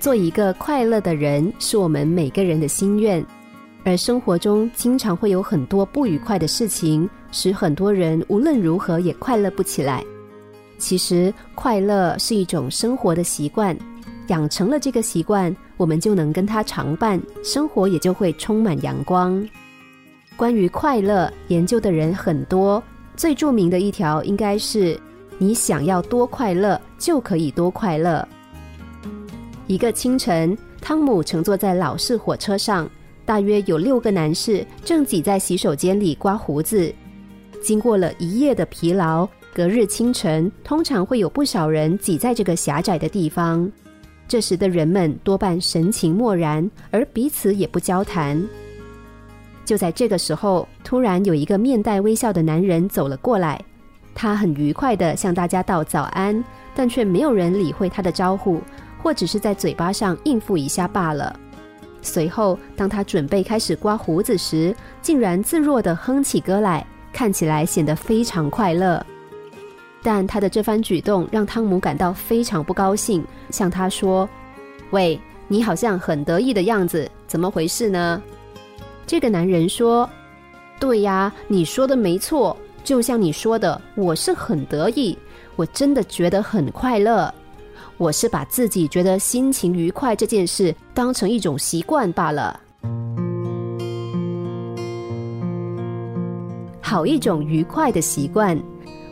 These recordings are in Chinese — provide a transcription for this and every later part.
做一个快乐的人是我们每个人的心愿，而生活中经常会有很多不愉快的事情，使很多人无论如何也快乐不起来。其实，快乐是一种生活的习惯，养成了这个习惯，我们就能跟它常伴，生活也就会充满阳光。关于快乐，研究的人很多，最著名的一条应该是：你想要多快乐，就可以多快乐。一个清晨，汤姆乘坐在老式火车上，大约有六个男士正挤在洗手间里刮胡子。经过了一夜的疲劳，隔日清晨，通常会有不少人挤在这个狭窄的地方。这时的人们多半神情漠然，而彼此也不交谈。就在这个时候，突然有一个面带微笑的男人走了过来，他很愉快地向大家道早安，但却没有人理会他的招呼。或只是在嘴巴上应付一下罢了。随后，当他准备开始刮胡子时，竟然自若地哼起歌来，看起来显得非常快乐。但他的这番举动让汤姆感到非常不高兴，向他说：“喂，你好像很得意的样子，怎么回事呢？”这个男人说：“对呀，你说的没错，就像你说的，我是很得意，我真的觉得很快乐。”我是把自己觉得心情愉快这件事当成一种习惯罢了，好一种愉快的习惯。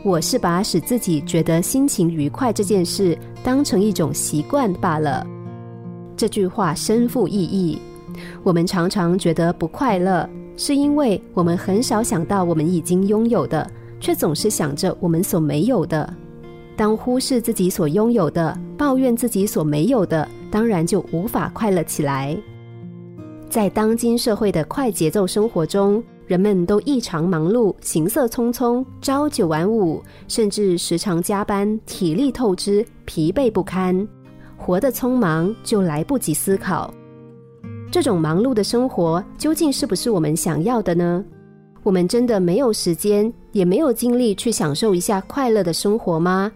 我是把使自己觉得心情愉快这件事当成一种习惯罢了。这句话深富意义。我们常常觉得不快乐，是因为我们很少想到我们已经拥有的，却总是想着我们所没有的。当忽视自己所拥有的，抱怨自己所没有的，当然就无法快乐起来。在当今社会的快节奏生活中，人们都异常忙碌，行色匆匆，朝九晚五，甚至时常加班，体力透支，疲惫不堪，活得匆忙，就来不及思考。这种忙碌的生活究竟是不是我们想要的呢？我们真的没有时间，也没有精力去享受一下快乐的生活吗？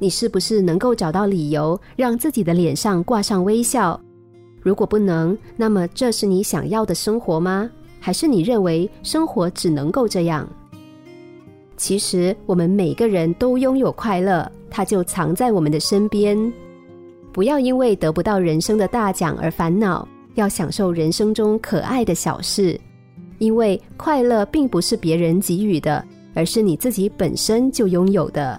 你是不是能够找到理由让自己的脸上挂上微笑？如果不能，那么这是你想要的生活吗？还是你认为生活只能够这样？其实我们每个人都拥有快乐，它就藏在我们的身边。不要因为得不到人生的大奖而烦恼，要享受人生中可爱的小事，因为快乐并不是别人给予的，而是你自己本身就拥有的。